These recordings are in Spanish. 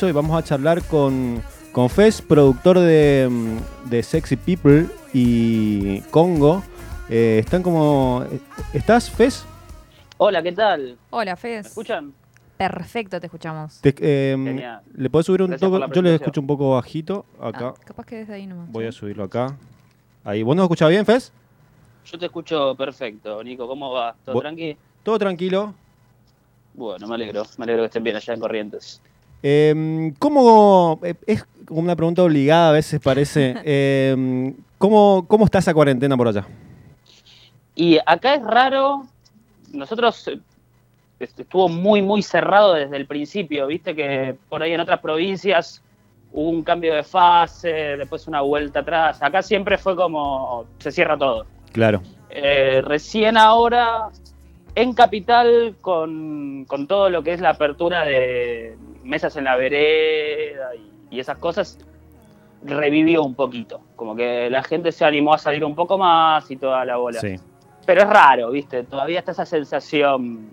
eso y vamos a charlar con, con Fez, productor de, de Sexy People y Congo. Eh, están como... ¿Estás, Fez? Hola, ¿qué tal? Hola, ¿Me Fez. escuchan? Perfecto, te escuchamos. Te- eh, Genial. ¿Le podés subir un la Yo le escucho un poco bajito acá. Ah, capaz que desde ahí nomás. Voy a subirlo acá. Ahí. ¿Vos nos escuchás bien, Fez? Yo te escucho perfecto, Nico. ¿Cómo va? ¿Todo Bu- tranqui? Todo tranquilo. Bueno, me alegro. Me alegro que estén bien allá en Corrientes. Eh, ¿Cómo, eh, es como una pregunta obligada a veces parece, eh, ¿cómo, ¿cómo está esa cuarentena por allá? Y acá es raro. Nosotros eh, est- estuvo muy, muy cerrado desde el principio. Viste que por ahí en otras provincias hubo un cambio de fase, después una vuelta atrás. Acá siempre fue como se cierra todo. Claro, Eh, recién ahora en Capital con, con todo lo que es la apertura de mesas en la vereda y, y esas cosas, revivió un poquito. Como que la gente se animó a salir un poco más y toda la bola. sí. Pero es raro, ¿viste? Todavía está esa sensación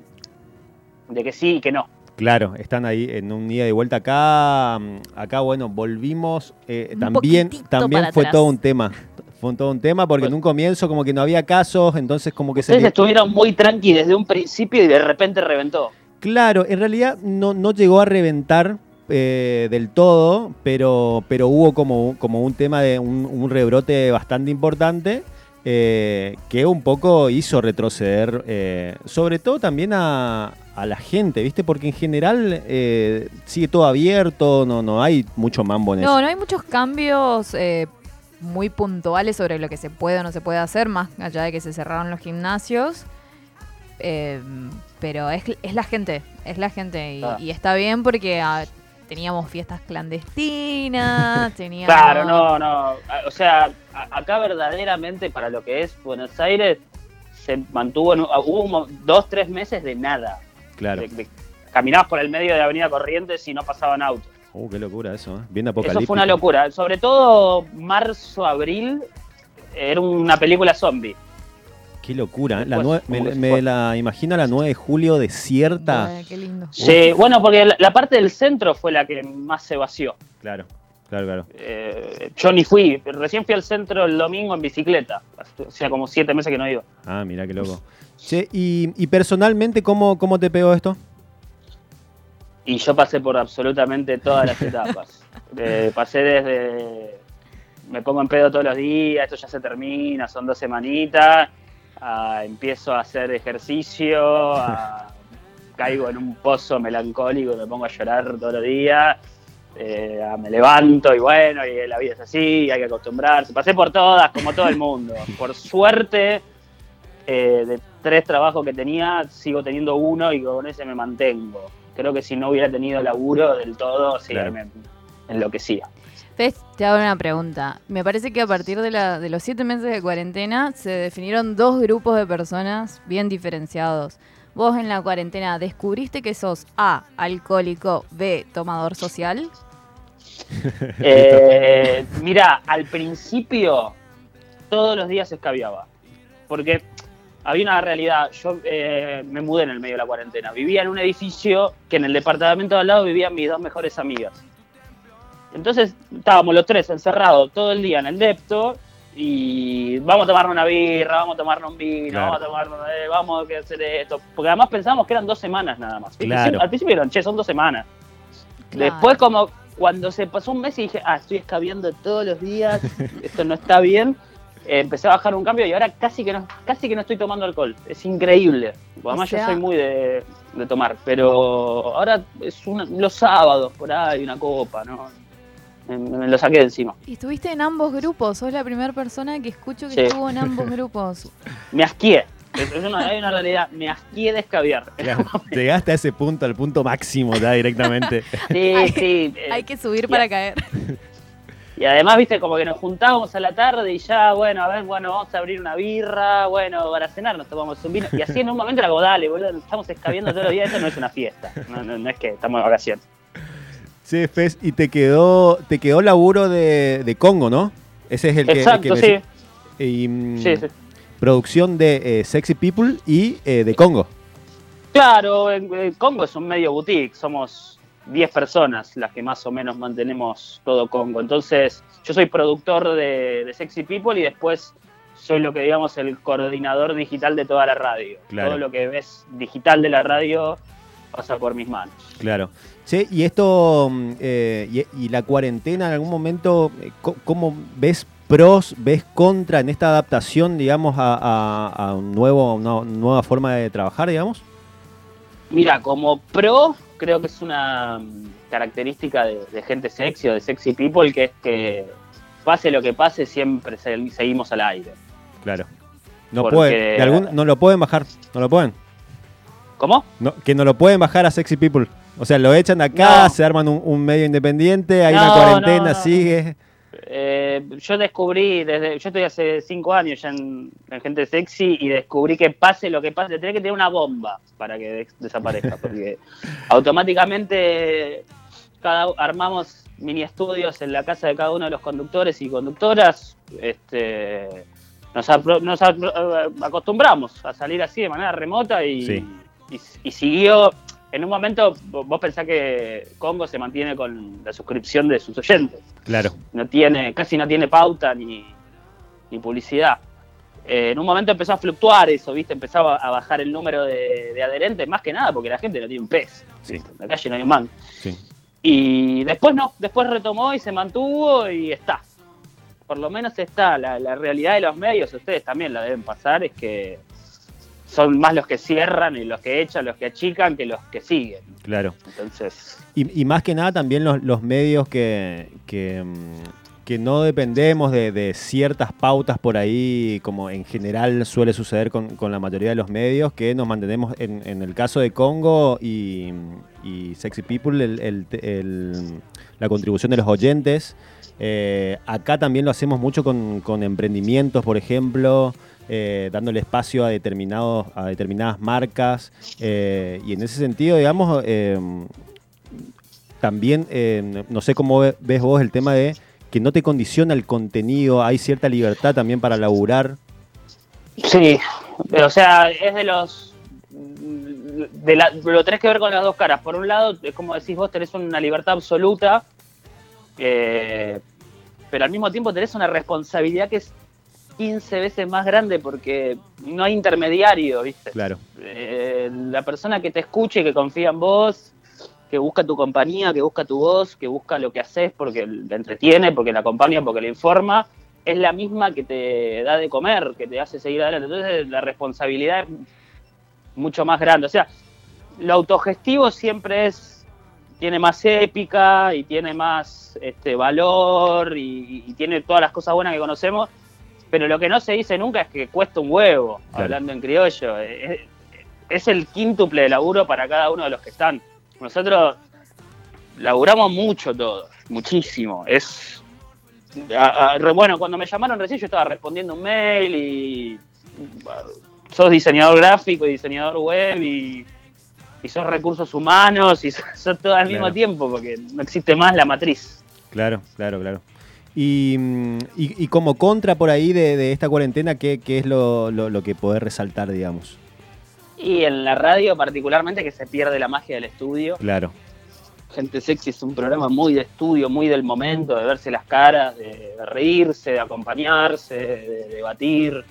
de que sí y que no. Claro, están ahí en un día de vuelta acá. Acá, bueno, volvimos. eh, también también fue atrás. todo un tema. Fue todo un tema porque en un comienzo como que no había casos, entonces como que se... Ustedes le- estuvieron muy tranqui desde un principio y de repente reventó. Claro, en realidad no, no llegó a reventar eh, del todo, pero, pero hubo como, como un tema de un, un rebrote bastante importante eh, que un poco hizo retroceder, eh, sobre todo también a, a la gente, ¿viste? Porque en general eh, sigue todo abierto, no, no hay mucho mambo en No, eso. no hay muchos cambios eh, muy puntuales sobre lo que se puede o no se puede hacer, más allá de que se cerraron los gimnasios. Eh, pero es, es la gente, es la gente. Y, Ah. y está bien porque ah, teníamos fiestas clandestinas, teníamos... Claro, no, no. O sea, acá verdaderamente para lo que es Buenos Aires se mantuvo, en, hubo un dos, tres meses de nada. Claro. De- de- caminabas por el medio de Avenida Corrientes y no pasaban autos. Uh, qué locura eso, ¿eh? Bien Eso apocalíptico. fue una locura. Sobre todo marzo, abril, era una película zombie. Qué locura. ¿eh? La Después, nue- me, la imagino la 9 de julio desierta. Bueno, qué lindo. Sí, bueno, porque la, la parte del centro fue la que más se vació. Claro, claro, claro. Eh, yo ni fui, recién fui al centro el domingo en bicicleta. O sea, como siete meses que no iba. Ah, mira qué loco. Che, y, y personalmente, ¿cómo, ¿cómo te pegó esto? Y yo pasé por absolutamente todas las etapas. Eh, pasé desde. Me pongo en pedo todos los días, esto ya se termina, son dos semanitas. a empiezo a hacer ejercicio, a- caigo en un pozo melancólico y me pongo a llorar todos los días. eh, a- me levanto y bueno, y la vida es así, hay que acostumbrarse. Pasé por todas, como todo el mundo. Por suerte, eh, de tres trabajos que tenía, sigo teniendo uno y con ese me mantengo. Creo que si no hubiera tenido laburo del todo, sí, Claro. me enloquecía. Fes, te hago una pregunta. Me parece que a partir de, la- de los siete meses de cuarentena se definieron dos grupos de personas bien diferenciados. Vos en la cuarentena descubriste que sos A, alcohólico, B, tomador social. Eh, mira, al principio todos los días escabiaba. Porque había una realidad. Yo eh, me mudé en el medio de la cuarentena. Vivía en un edificio que en el departamento de al lado vivían mis dos mejores amigas. Entonces estábamos los tres encerrados todo el día en el depto y vamos a tomarnos una birra, vamos a tomarnos un vino, Claro. vamos a tomarnos, eh, vamos a hacer esto. Porque además pensábamos que eran dos semanas nada más. Claro. Al principio eran, che, son dos semanas. Claro. Después como cuando se pasó un mes y dije, ah, estoy escabeando todos los días, esto no está bien, empecé a bajar un cambio y ahora casi que no, casi que no estoy tomando alcohol. Es increíble. Además O sea- yo soy muy de, de tomar, pero ahora es una- los sábados por ahí una copa, ¿no? Me, me lo saqué de encima. Y estuviste en ambos grupos. Sos la primera persona que escucho que Sí. estuvo en ambos grupos. Me asqué. Es, una, hay una realidad, me asqué de escabiar. Llegaste a ese punto, al punto máximo ya directamente. Sí, Hay- sí. eh, Hay que subir ya. para caer. Y además, viste, como que nos juntábamos a la tarde y ya, bueno, a ver, bueno, vamos a abrir una birra, bueno, para cenar nos tomamos un vino. Y así en un momento era como, dale, boludo, estamos escabeando todos los días, esto no es una fiesta. No, no, no es que estamos de vacaciones. Sí, Fez, y te quedó, te quedó laburo de, de Congo, ¿no? Ese es el que. el Exacto, que sí. y, mm, Sí, sí. Producción de eh, Sexy People y eh, de Congo. Claro, en Congo es un medio boutique, somos 10 personas las que más o menos mantenemos todo Congo. Entonces, yo soy productor de, de Sexy People y después soy lo que digamos el coordinador digital de toda la radio. Claro. Todo lo que ves digital de la radio pasa por mis manos. Claro. Sí, y esto, mm, eh, y, y la cuarentena en algún momento, eh, ¿cómo ves pros, ves contra en esta adaptación, digamos, a, a- a un nuevo, una nueva forma de trabajar, digamos? Mira, como pro, creo que es una mm, característica de, de gente sexy o de sexy people, que es que pase lo que pase, siempre se- seguimos al aire. Claro. No Porque- pueden, de algún- no lo pueden bajar, no lo pueden. ¿Cómo? No, que no lo pueden bajar a Sexy People. O sea, lo echan acá, No. se arman un, un medio independiente, hay No, una cuarentena, sigue. Eh, yo descubrí, desde, yo estoy hace cinco años ya en, en Gente Sexy y descubrí que pase lo que pase, tenés que tener una bomba para que des- desaparezca, porque automáticamente cada, armamos mini estudios en la casa de cada uno de los conductores y conductoras. Este, nos, nos apro- acostumbramos a salir así de manera remota y, Sí. y, y siguió. En un momento, vo- vos pensás que Congo se mantiene con la suscripción de sus oyentes Claro, no tiene, casi no tiene pauta ni, ni publicidad. Eh, en un momento empezó a fluctuar eso, ¿viste? Empezaba a bajar el número de, de adherentes, más que nada porque la gente no tiene un pez. Sí. En la calle no hay un man. sí. Y después no, después retomó y se mantuvo y está. Por lo menos está. La, la realidad de los medios, ustedes también la deben pasar, es que son más los que cierran y los que echan, los que achican que los que siguen. Claro. Entonces, Y, y más que nada también los, los medios que, que, mm, que no dependemos de, de ciertas pautas por ahí, como en general suele suceder con, con la mayoría de los medios, que nos mantenemos en, en el caso de Congo y, y Sexy People, el- el- el- la contribución de los oyentes. Eh, acá también lo hacemos mucho con, con emprendimientos, por ejemplo, eh, dándole espacio a, determinados, a determinadas marcas. eh, y en ese sentido, digamos, eh, también, eh, no sé cómo ve- ves vos el tema de que no te condiciona el contenido, hay cierta libertad también para laburar. Sí, o sea, es de los. De lo tenés que ver con las dos caras. Por un lado, es como decís vos, tenés una libertad absoluta, eh, pero al mismo tiempo tenés una responsabilidad que es 15 veces más grande porque no hay intermediario, ¿viste? Claro, Eh, la persona que te escuche, que confía en vos, que busca tu compañía, que busca tu voz, que busca lo que haces porque le entretiene, porque le acompaña, porque le informa, es la misma que te da de comer, que te hace seguir adelante. Entonces la responsabilidad es mucho más grande. O sea, lo autogestivo siempre es tiene más épica y tiene más este valor y, y tiene todas las cosas buenas que conocemos, pero lo que no se dice nunca es que cuesta un huevo, Claro. hablando en criollo. Es, es el quíntuple de laburo para cada uno de los que están. Nosotros laburamos mucho todos, muchísimo. Es a- a- re- bueno, cuando me llamaron recién yo estaba respondiendo un mail y sos diseñador gráfico y diseñador web y, y sos recursos humanos y sos, sos todo al mismo tiempo porque no existe más la matriz. claro, claro, claro. Y, y- y como contra por ahí de, de esta cuarentena, ¿qué, qué es lo, lo- lo que podés resaltar, digamos? Y en la radio particularmente que se pierde la magia del estudio. Claro, Gente Sexy es un programa muy de estudio, muy del momento, de verse las caras, de, de reírse, de acompañarse, de debatir.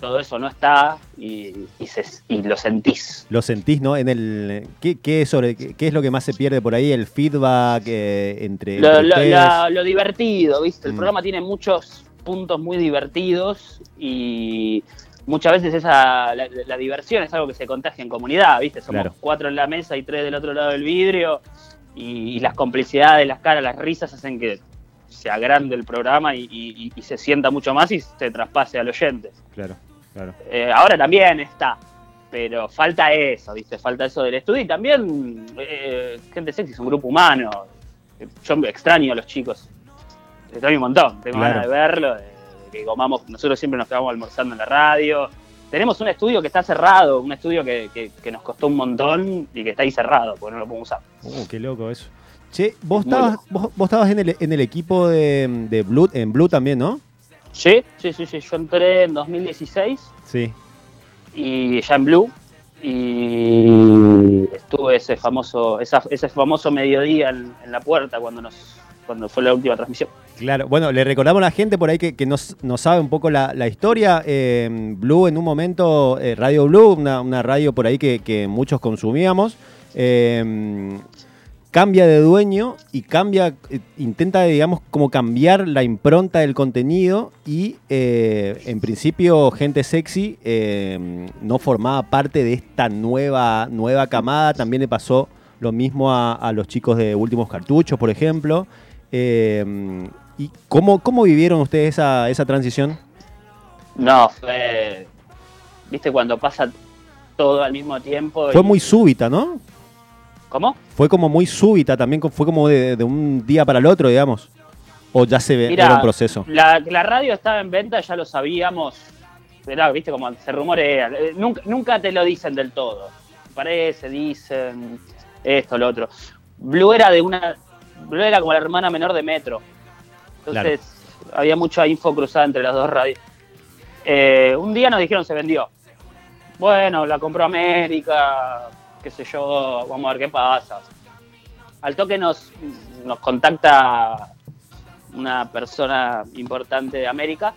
Todo eso no está y, y se- y lo sentís. lo sentís, ¿no? En el, ¿qué, qué es sobre, qué, es lo que más se pierde por ahí? El feedback eh, entre, Lo, entre lo- ustedes. la- lo divertido, ¿viste? El Mm. programa tiene muchos puntos muy divertidos y muchas veces esa la, la diversión es algo que se contagia en comunidad, ¿viste? Somos Claro. cuatro en la mesa y tres del otro lado del vidrio y, y las complicidades, las caras, las risas hacen que se agrande el programa y, y- y se sienta mucho más y se traspase al oyente. Claro, claro. Eh, ahora también está, pero falta eso, ¿viste? Falta eso del estudio y también eh, Gente Sexy es un grupo humano. Yo extraño a los chicos. Extraño un montón. Tengo Claro. ganas de verlo, de, que comamos. Nosotros siempre nos quedamos almorzando en la radio. Tenemos un estudio que está cerrado, un estudio que, que- que nos costó un montón y que está ahí cerrado, porque no lo podemos usar. Uh, qué loco eso. Che, vos estabas, vos, vos estabas en, el, en el equipo de, de Blue, en Blue también, ¿no? Sí, sí, sí, sí. Yo entré en 2016 Sí, y ya en Blue. y estuve ese famoso, esa- ese famoso mediodía en, en la puerta cuando nos cuando fue la última transmisión. Claro, bueno, le recordamos a la gente por ahí que, que no sabe un poco la, la historia. eh, Blue en un momento, eh, Radio Blue, una, una radio por ahí que, que muchos consumíamos, eh, cambia de dueño y cambia, eh, intenta, digamos, como cambiar la impronta del contenido y eh, en principio Gente Sexy eh, no formaba parte de esta nueva, nueva camada. También le pasó lo mismo a, a los chicos de Últimos Cartuchos, por ejemplo. Eh, ¿Y cómo, cómo vivieron ustedes esa, esa transición? No, fue. ¿Viste cuando pasa todo al mismo tiempo? Fue y- muy súbita, ¿no? ¿Cómo? Fue como muy súbita, también fue como de, de un día para el otro, digamos. O ya se ve, era un proceso. La, la radio estaba en venta, ya lo sabíamos. Era, viste, como se rumorea. Eh, Nunca, nunca te lo dicen del todo. Parece, dicen esto, lo otro. Blue era de una. Blue era como la hermana menor de Metro. Entonces, había mucha info cruzada entre las dos radios. Eh, un día nos dijeron se vendió. Bueno, la compró América, qué sé yo, vamos a ver qué pasa. Al toque nos, nos contacta una persona importante de América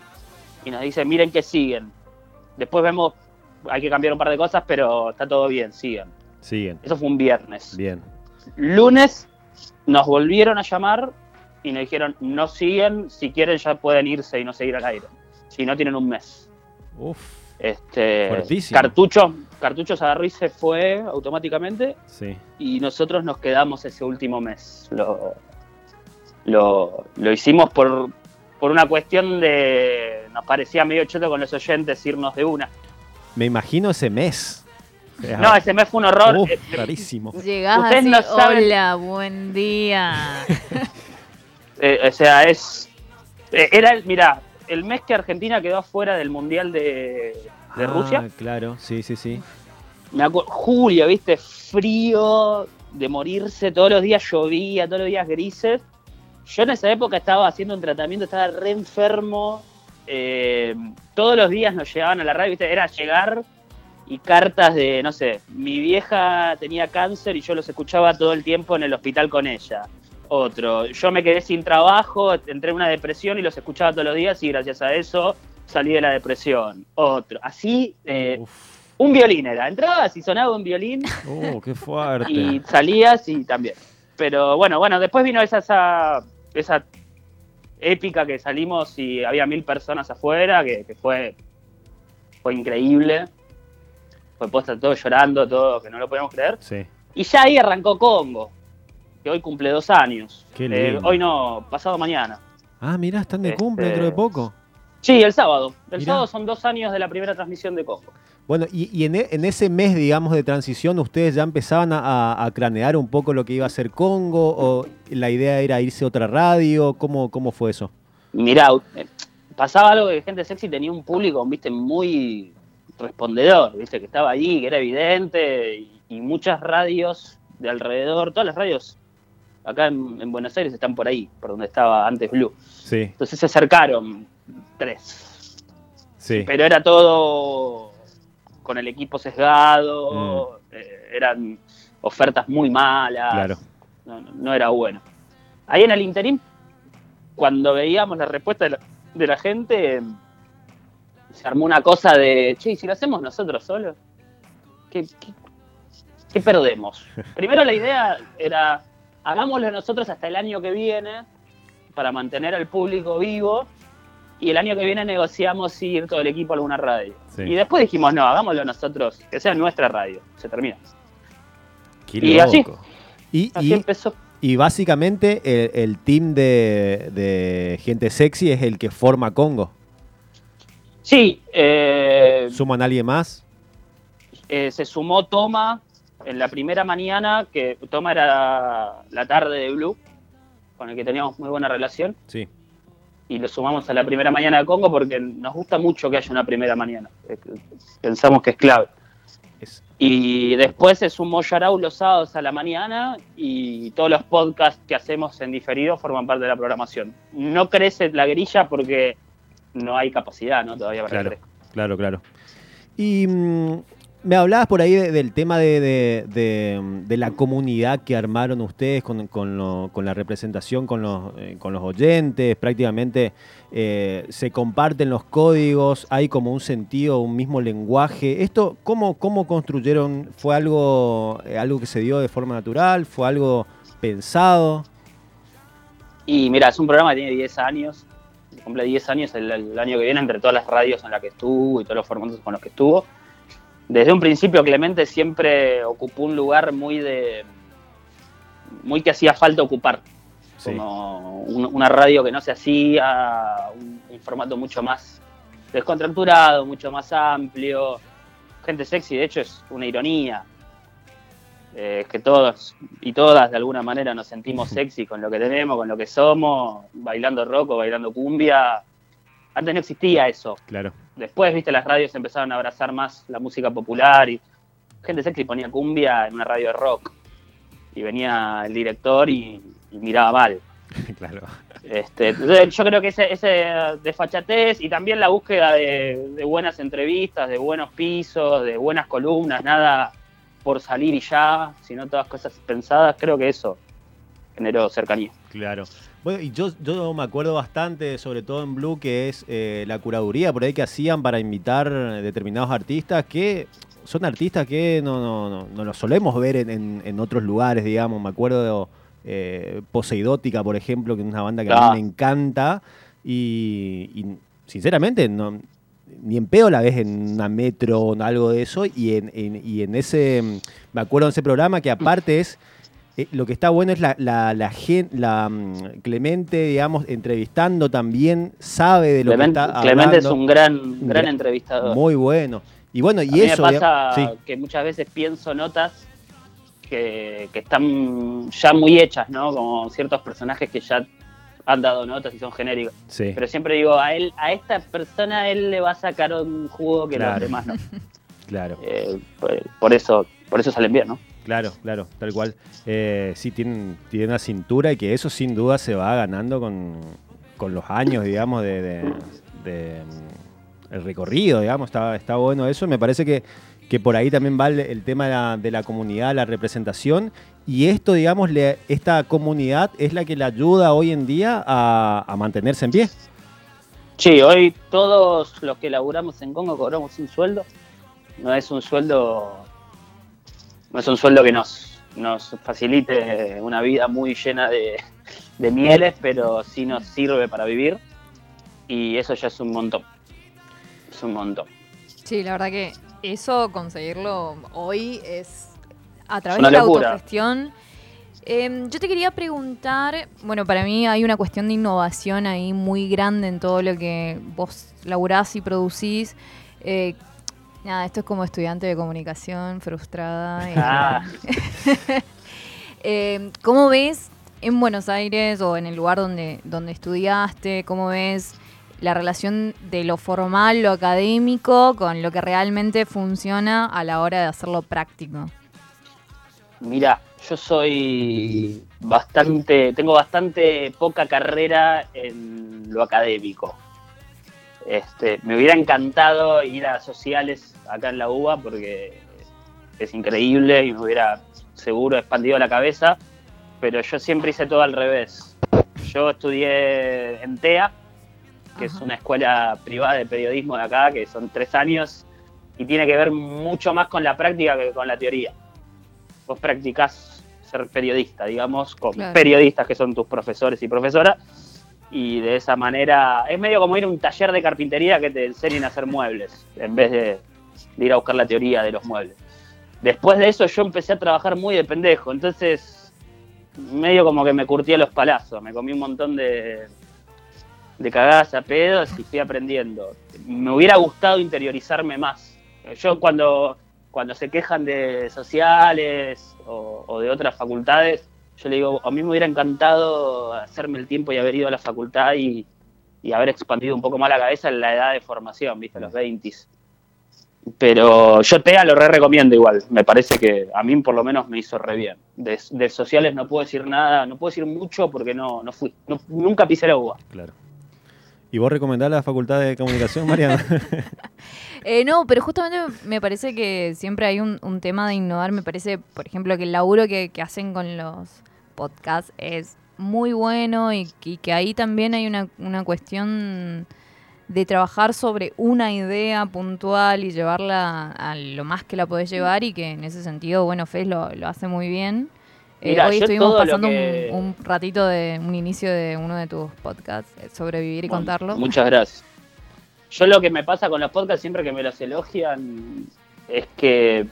y nos dice, miren que siguen. Después vemos, hay que cambiar un par de cosas, pero está todo bien, sigan. Siguen. Eso fue un viernes. Bien. Lunes nos volvieron a llamar y nos dijeron, no siguen, si quieren ya pueden irse y no seguir al aire. Si no tienen un mes. Uf, Este, Fuertísimo. Cartucho, Cartucho se agarró y se fue automáticamente sí. y nosotros nos quedamos ese último mes. Lo, lo, lo hicimos por, por una cuestión de. Nos parecía medio choto con los oyentes irnos de una. Me imagino ese mes. No, ese mes fue un horror. Uf, Eh, rarísimo. Llegás Ustedes así, no saben- hola, buen día. eh, o sea, es. eh, era el. Mira, el mes que Argentina quedó afuera del Mundial de, de Ah, Rusia. Claro, sí, sí, sí. Me acuerdo, julio, viste, frío, de morirse, todos los días llovía, todos los días grises. Yo en esa época estaba haciendo un tratamiento, estaba re enfermo. eh, todos los días nos llegaban a la radio, viste, era llegar y cartas de, no sé, mi vieja tenía cáncer y yo los escuchaba todo el tiempo en el hospital con ella. Otro, yo me quedé sin trabajo, entré en una depresión y los escuchaba todos los días y gracias a eso salí de la depresión. Otro, así, eh, un violín era. Entrabas y sonaba un violín Oh, qué fuerte. y salías y también. Pero bueno, bueno, después vino esa, esa, esa épica que salimos y había mil personas afuera, que, que fue, fue increíble. Fue puesta todo llorando, todo, que no lo podíamos creer. Sí. Y ya ahí arrancó Congo, que hoy cumple dos años. Qué Eh, hoy no, pasado mañana. Ah, mirá, están de Este- cumple dentro de poco. Sí, el sábado. El Mirá. sábado son dos años de la primera transmisión de Congo. Bueno, y, y en, e- en ese mes, digamos, de transición, ¿ustedes ya empezaban a, a- cranear un poco lo que iba a ser Congo? ¿O la idea era irse a otra radio? ¿Cómo, cómo fue eso? Mirá, eh, pasaba algo que Gente Sexy tenía un público, viste, muy respondedor, viste, que estaba allí, que era evidente, y, y muchas radios de alrededor, todas las radios acá en, en Buenos Aires están por ahí, por donde estaba antes Blue. Sí, Entonces se acercaron tres, sí. pero era todo con el equipo sesgado, eh, eran ofertas muy malas, Claro. no, no- no era bueno. Ahí en el interín, cuando veíamos la respuesta de la, de la gente, se armó una cosa de, che, ¿y si lo hacemos nosotros solos? ¿Qué, qué- qué perdemos? Primero la idea era, hagámoslo nosotros hasta el año que viene para mantener al público vivo y el año que viene negociamos ir todo el equipo a alguna radio. Sí. Y después dijimos, no, hagámoslo nosotros, que sea nuestra radio. Se termina. Qué y así. loco. Y, Así y- empezó. y básicamente el, el team de, de gente sexy es el que forma Congo. Sí, eh, ¿Suman a alguien más? eh, se sumó Toma en la primera mañana, que Toma era la tarde de Blue, con el que teníamos muy buena relación, Sí. y lo sumamos a la primera mañana de Congo porque nos gusta mucho que haya una primera mañana. Pensamos que es clave. Es- Y después se sumó Yarau los sábados a la mañana y todos los podcasts que hacemos en diferido forman parte de la programación. No crece la grilla porque no hay capacidad, ¿no? Todavía para Claro. crezca. Claro, claro. Y mm, Me hablabas por ahí del tema de, la comunidad que armaron ustedes con, la representación con los, eh, con los oyentes, prácticamente eh, se comparten los códigos, hay como un sentido, un mismo lenguaje. ¿Esto cómo, cómo construyeron? ¿Fue algo, eh, algo que se dio de forma natural? ¿Fue algo pensado? Y mira, es un programa que tiene 10 años, cumple 10 años el, el año que viene entre todas las radios en las que estuvo y todos los formatos con los que estuvo desde un principio Clemente siempre ocupó un lugar muy de muy que hacía falta ocupar. Como una radio que no se hacía un, formato mucho más descontracturado mucho más amplio. Gente sexy de hecho es una ironía. Eh, que todos y todas de alguna manera nos sentimos sexy con lo que tenemos con lo que somos bailando rock o bailando cumbia antes no existía eso claro Después, viste, las radios empezaron a abrazar más la música popular y gente sexy ponía cumbia en una radio de rock. Y venía el director y, miraba mal. claro. Este, yo creo que ese, ese desfachatez y también la búsqueda de, buenas entrevistas, de buenos pisos, de buenas columnas, nada por salir y ya, sino todas cosas pensadas, creo que eso generó cercanía. Claro. Bueno, y yo, yo me acuerdo bastante, sobre todo en Blue, que es eh, la curaduría por ahí que hacían para invitar determinados artistas que son artistas que no, no, no, no los solemos ver en, en, otros lugares, digamos. Me acuerdo de eh, Poseidótica, por ejemplo, que es una banda que a mí me encanta. Y, sinceramente, no, ni en pedo la ves en una metro o algo de eso. Y en, y en ese, me acuerdo de ese programa que aparte es eh, lo que está bueno es la, la, la, mm, Clemente, digamos, entrevistando también, sabe de lo que está hablando. Clemente es un gran, gran entrevistador. Muy bueno. Y bueno, y A eso. me pasa que muchas veces pienso notas que, que, están ya muy hechas, ¿no? Como ciertos personajes que ya han dado notas y son genéricos. Sí. Pero siempre digo, a él, a esta persona él le va a sacar un jugo que los demás no. claro. Eh, por, eso, por eso salen bien, ¿no? Claro, claro, tal cual. Eh, sí, tienen, tiene una cintura y que eso sin duda se va ganando con, los años, digamos, de, mm, el recorrido, digamos, está, está bueno eso. Me parece que, que por ahí también va el, tema de la, comunidad, la representación. Y esto, digamos, le, esta comunidad es la que le ayuda hoy en día a, a mantenerse en pie. Sí, hoy todos los que laburamos en Congo cobramos un sueldo. No es un sueldo no es un sueldo que nos, nos facilite una vida muy llena de, mieles, pero sí nos sirve para vivir y eso ya es un montón. Es un montón. Sí, la verdad que eso, conseguirlo hoy es a través de la autogestión. Em, yo te quería preguntar, bueno, para mí hay una cuestión de innovación ahí muy grande en todo lo que vos laburás y producís. Eh, Nada, esto es como estudiante de comunicación frustrada. Ah. Eh, ¿Cómo ves en Buenos Aires o en el lugar donde, donde estudiaste? ¿Cómo ves la relación de lo formal, lo académico, con lo que realmente funciona a la hora de hacerlo práctico? Mira, yo soy bastante, tengo bastante poca carrera en lo académico. Este, me hubiera encantado ir a sociales acá en la UBA porque es increíble y me hubiera seguro expandido la cabeza, pero yo siempre hice todo al revés. Yo estudié en TEA, que es una escuela privada de periodismo de acá, que son tres años, y tiene que ver mucho más con la práctica que con la teoría. Vos practicás ser periodista, digamos, con periodistas que son tus profesores y profesoras, y de esa manera es medio como ir a un taller de carpintería que te enseñen a hacer muebles, en vez de, ir a buscar la teoría de los muebles. Después de eso yo empecé a trabajar muy de pendejo, entonces medio como que me curtía los palazos, me comí un montón de, de cagadas a pedos y fui aprendiendo. Me hubiera gustado interiorizarme más. Yo cuando, cuando se quejan de sociales o, o de otras facultades, yo le digo, a mí me hubiera encantado hacerme el tiempo y haber ido a la facultad y, haber expandido un poco más la cabeza en la edad de formación, ¿viste? los 20. Pero yo TEA lo re recomiendo igual. Me parece que a mí por lo menos me hizo re bien. De, sociales no puedo decir nada, no puedo decir mucho porque no, no fui. nunca pisé la uva. Claro. ¿Y vos recomendás la Facultad de Comunicación, Mariana? Eh, no, pero justamente me parece que siempre hay un, tema de innovar. Me parece, por ejemplo, que el laburo que, hacen con los podcasts es muy bueno y, y que ahí también hay una, una cuestión de trabajar sobre una idea puntual y llevarla a lo más que la podés llevar y que en ese sentido, bueno, Fez lo, lo hace muy bien. Eh, hoy estuvimos pasando que- un, un ratito de un inicio de uno de tus podcasts, eh, sobrevivir y Bueno, contarlo. Muchas gracias. Yo lo que me pasa con los podcasts siempre que me los elogian es que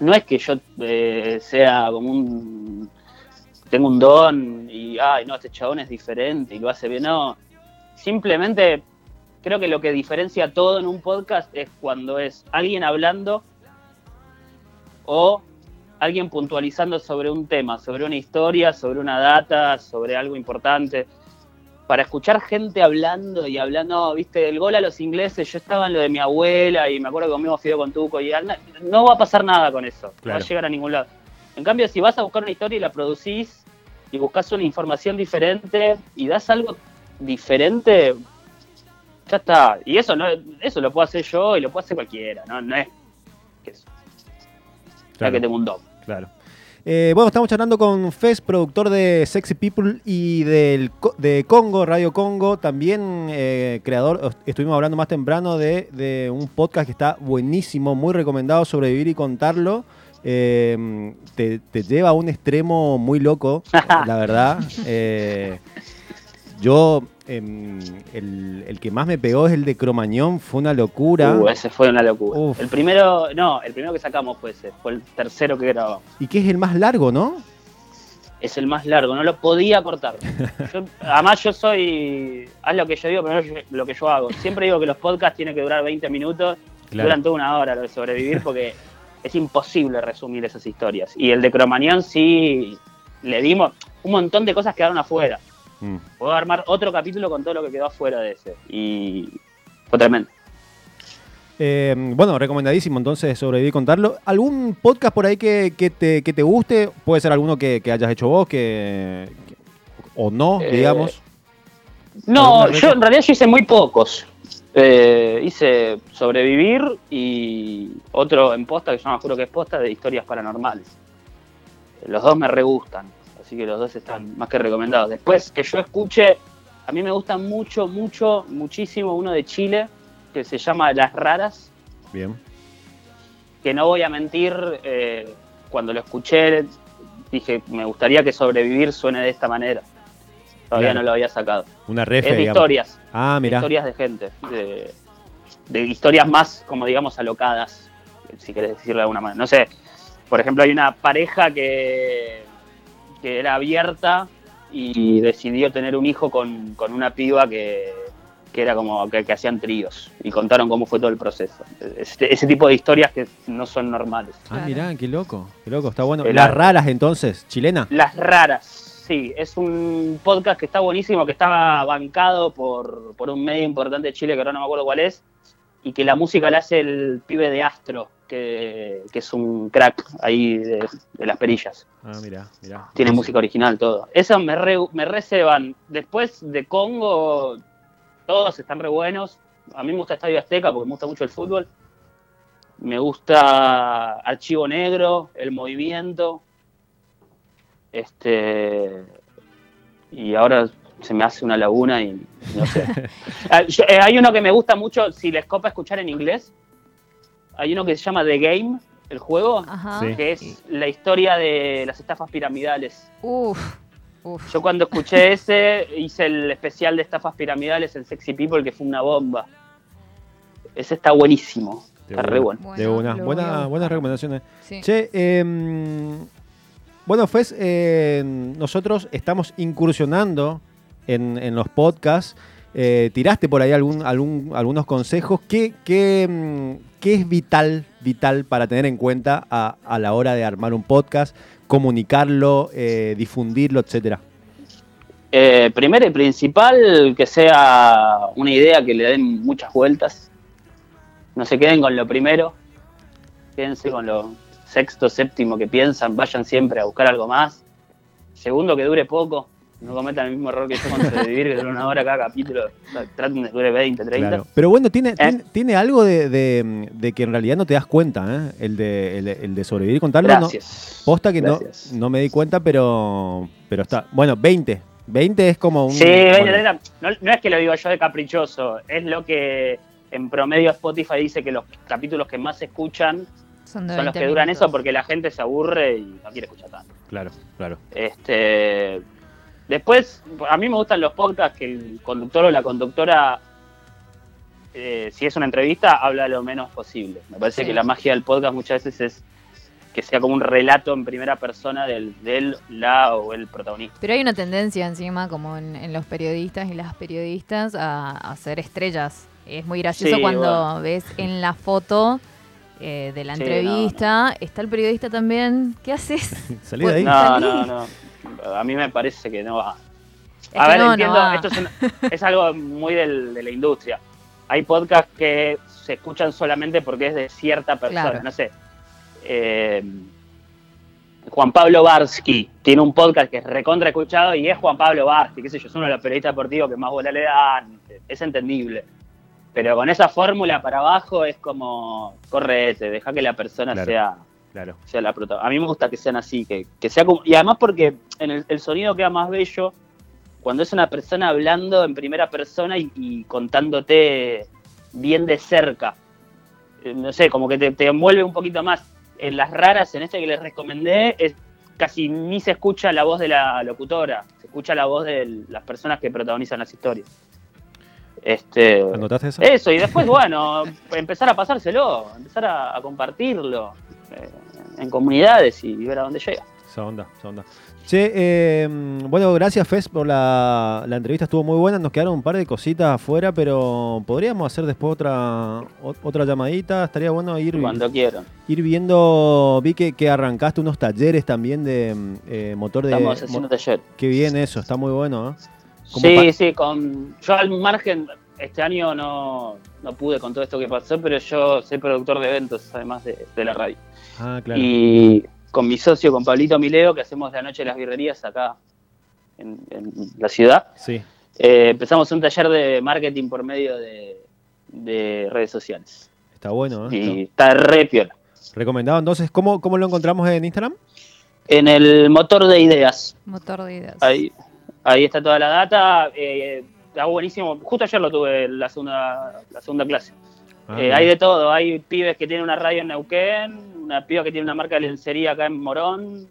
no es que yo eh, sea como un tengo un don y ay no este chabón es diferente y lo hace bien no simplemente creo que lo que diferencia todo en un podcast es cuando es alguien hablando o alguien puntualizando sobre un tema, sobre una historia, sobre una data, sobre algo importante. Para escuchar gente hablando y hablando, viste, el gol a los ingleses, yo estaba en lo de mi abuela y me acuerdo que comimos fideo con Tuco y no va a pasar nada con eso, no va a llegar a ningún lado. En cambio, si vas a buscar una historia y la producís y buscas una información diferente y das algo diferente, ya está. Y eso no eso lo puedo hacer yo y lo puede hacer cualquiera, no, no es que Claro. que tengo un don. Claro. Eh, bueno, estamos charlando con Fez, productor de Sexy People y del, de Congo, Radio Congo, también eh, creador, estuvimos hablando más temprano de, de un podcast que está buenísimo, muy recomendado, sobrevivir y contarlo. Eh, te, te lleva a un extremo muy loco, la verdad. Eh, yo, em, el, el que más me pegó es el de Cromañón, fue una locura. Uh, ese fue una locura. Uf. El primero, no, el primero que sacamos fue ese, fue el tercero que grabamos. Y que es el más largo, ¿no? Es el más largo, no lo podía cortar. Yo- además yo soy, haz lo que yo digo, pero no lo que yo hago. Siempre digo que los podcasts tienen que durar 20 minutos, Claro. duran toda una hora lo de sobrevivir porque es imposible resumir esas historias. Y el de Cromañón sí le dimos, un montón de cosas quedaron afuera. Mm. Puedo armar otro capítulo con todo lo que quedó afuera de ese. Y fue tremendo. Eh, bueno, recomendadísimo entonces sobrevivir y contarlo. ¿Algún podcast por ahí que, que te, que te guste? Puede ser alguno que, que hayas hecho vos, que, o no, Eh, digamos. No, ¿Alguna yo en realidad yo hice muy pocos. Eh, hice Sobrevivir y otro en posta, que yo no me juro que es posta, de historias paranormales. Los dos me re gustan, así que los dos están más que recomendados. Después que yo escuche, a mí me gusta mucho, mucho, muchísimo uno de Chile que se llama Las Raras, Bien. que no voy a mentir, eh, cuando lo escuché dije, me gustaría que Sobrevivir suene de esta manera. Todavía no lo había sacado. Una refe, es de digamos. historias. Ah, mira. historias de gente, de, de historias más, como digamos, alocadas, si querés decirlo de alguna manera. No sé, por ejemplo, hay una pareja que, que era abierta y decidió tener un hijo con, con una piba que, que era como que, que hacían tríos y contaron cómo fue todo el proceso. Ese, ese tipo de historias que no son normales. Ah, Claro. mirá, qué loco. Qué loco, está bueno. El Las ar- raras entonces, chilena. Las raras, sí, es un podcast que está buenísimo, que está bancado por, por un medio importante de Chile, que ahora no me acuerdo cuál es, y que la música la hace el pibe de Astro, que, que es un crack ahí de, de las perillas. Ah, mirá, mirá. Tiene música original, todo. Eso me, re, me reservan. Después de Congo, todos están re buenos. A mí me gusta Estadio Azteca porque me gusta mucho el fútbol. Me gusta Archivo Negro, El Movimiento. Este. Y ahora se me hace una laguna y no sé. Ah, yo- eh, hay uno que me gusta mucho, si les copa escuchar en inglés. Hay uno que se llama The Game, el juego, Ajá. Sí. que es la historia de las estafas piramidales. Uf, uf. Yo cuando escuché ese, hice el especial de estafas piramidales en Sexy People, que fue una bomba. Ese está buenísimo. De Está una. re bueno. De una. Buena- buenas recomendaciones. Sí. Che, em, bueno, Fez, eh, nosotros estamos incursionando en, los podcasts. Eh, tiraste por ahí algún- algunos consejos. ¿Qué, qué, mm, qué es vital, vital para tener en cuenta a, a la hora de armar un podcast, comunicarlo, eh, difundirlo, etcétera? Eh, primero y principal, que sea una idea que le den muchas vueltas. No se queden con lo primero. Quédense con lo sexto, séptimo que piensan. Vayan siempre a buscar algo más. Segundo, que dure poco. No cometan el mismo error que yo con sobrevivir, que dura una hora cada capítulo. Traten de dure 20, 30. Claro. Pero bueno, tiene, ¿Eh? tiene, tiene algo de, de- de que en realidad no te das cuenta, ¿eh? El de, el, el de sobrevivir y contarlo. no- Gracias. posta que no, Gracias. no me di cuenta, pero, pero está. Bueno, 20. 20 es como un. Sí, 20, bueno, 30. No, no es que lo digo yo de caprichoso, es lo que en promedio Spotify dice que los capítulos que más se escuchan Son, los 20 que duran minutos. eso porque la gente se aburre y no quiere escuchar tanto. Claro, claro. Este, después, a mí me gustan los podcasts que el conductor o la conductora, eh, si es una entrevista, habla lo menos posible. Me parece Sí. que la magia del podcast muchas veces es que sea como un relato en primera persona del, del la o el protagonista. Pero hay una tendencia encima, como en, en los periodistas y las periodistas, a, a ser estrellas. Es muy gracioso Sí, cuando bueno. ves en la foto eh, de la Sí, entrevista, está el periodista también. ¿Qué haces? Salí de ahí. No, no, no. A mí me parece que no va. Es A que ver, no, entiendo, esto es, una- es algo muy del- de la industria. Hay podcasts que se escuchan solamente porque es de cierta persona. Claro. No sé. eh, Juan Pablo Barsky tiene un podcast que es recontra escuchado y es Juan Pablo Barsky, qué sé yo, es uno de los periodistas deportivos que más bola le dan, es entendible. Pero con esa fórmula para abajo es como, correte, deja que la persona Claro. sea, Claro. sea la protagonista. A mí me gusta que sean así, que, que sea como, y además porque en el, el sonido queda más bello cuando es una persona hablando en primera persona y, y contándote bien de cerca. Eh, No sé, como que te, te envuelve un poquito más. En las raras, en este que les recomendé, es casi ni se escucha la voz de la locutora, se escucha la voz de las personas que protagonizan las historias. Este, ¿Anotaste eso? eso, y después, bueno, empezar a pasárselo, empezar a, a compartirlo eh, en comunidades y ver a dónde llega. Esa onda, esa onda. Che, eh, bueno, gracias Fes por la, la entrevista, estuvo muy buena. Nos quedaron un par de cositas afuera, pero podríamos hacer después otra o- otra llamadita. Estaría bueno ir, Cuando quieran. ir viendo. Vi que, que arrancaste unos talleres también de eh, motor de. Estamos haciendo mo- taller. Qué bien eso, está muy bueno. ¿eh? Sí, sí, con, yo al margen, este año no, no pude con todo esto que pasó, pero yo soy productor de eventos, además de, de la radio. Ah, claro. Y con mi socio, con Pablito Mileo, que hacemos la noche de las birrerías acá en, en la ciudad, Sí, eh, empezamos un taller de marketing por medio de, de redes sociales. está bueno. ¿eh? Y está re piola. Recomendado. Entonces, ¿cómo, ¿cómo lo encontramos en Instagram? En el motor de ideas, Motor de ideas. ahí, ahí está toda la data. eh, está buenísimo. Justo ayer lo tuve la segunda, la segunda clase. Ah, Eh, hay de todo, hay pibes que tienen una radio en Neuquén, una piba que tiene una marca de lencería acá en Morón,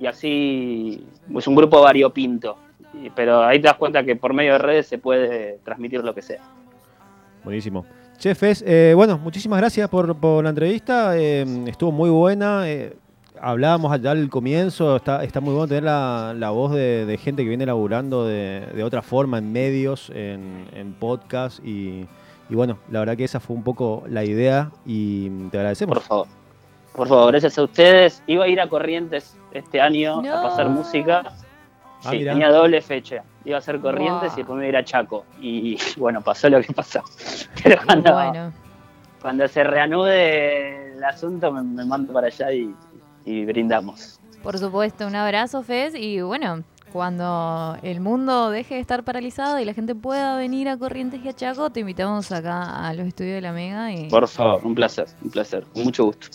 y así es un grupo variopinto. Pero ahí te das cuenta que por medio de redes se puede transmitir lo que sea. Buenísimo. Chefes, eh, bueno, muchísimas gracias por, por la entrevista. eh, estuvo muy buena. Hablábamos allá al comienzo. Está, está muy bueno tener la, la voz de, de gente que viene laburando de, de otra forma en medios, en, en podcast. Y, y bueno, la verdad que esa fue un poco la idea y te agradecemos. Por favor. Por favor, gracias a ustedes. Iba a ir a Corrientes este año a pasar música. Ah, Sí, mirá. tenía doble fecha. Iba a ser Corrientes Wow. y después me iba a ir a Chaco. Y bueno, pasó lo que pasó. Pero cuando, Bueno, cuando se reanude el asunto, me, me mando para allá y, y brindamos. por supuesto, un abrazo, Fez. Y bueno, cuando el mundo deje de estar paralizado y la gente pueda venir a Corrientes y a Chaco, te invitamos acá a los estudios de la Mega. Y Por favor, un placer, un placer. Con mucho gusto.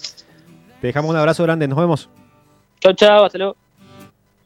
Te dejamos un abrazo grande. Nos vemos. Chau, chau, hasta luego.